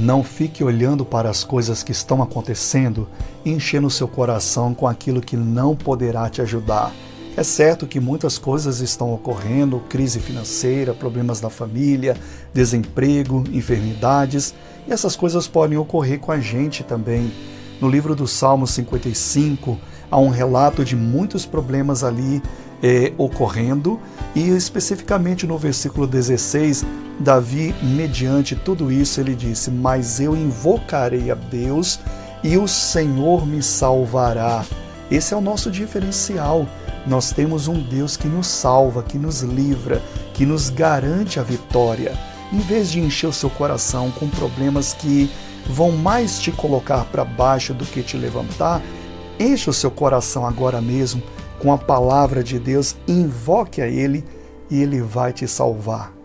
Não fique olhando para as coisas que estão acontecendo e enchendo seu coração com aquilo que não poderá te ajudar. É certo que muitas coisas estão ocorrendo crise financeira, problemas na família, desemprego, enfermidades e essas coisas podem ocorrer com a gente também. No livro do Salmo 55, há um relato de muitos problemas ali é, ocorrendo, e especificamente no versículo 16, Davi, mediante tudo isso, ele disse: Mas eu invocarei a Deus e o Senhor me salvará. Esse é o nosso diferencial. Nós temos um Deus que nos salva, que nos livra, que nos garante a vitória. Em vez de encher o seu coração com problemas que vão mais te colocar para baixo do que te levantar, enche o seu coração agora mesmo com a palavra de Deus, invoque a Ele e Ele vai te salvar.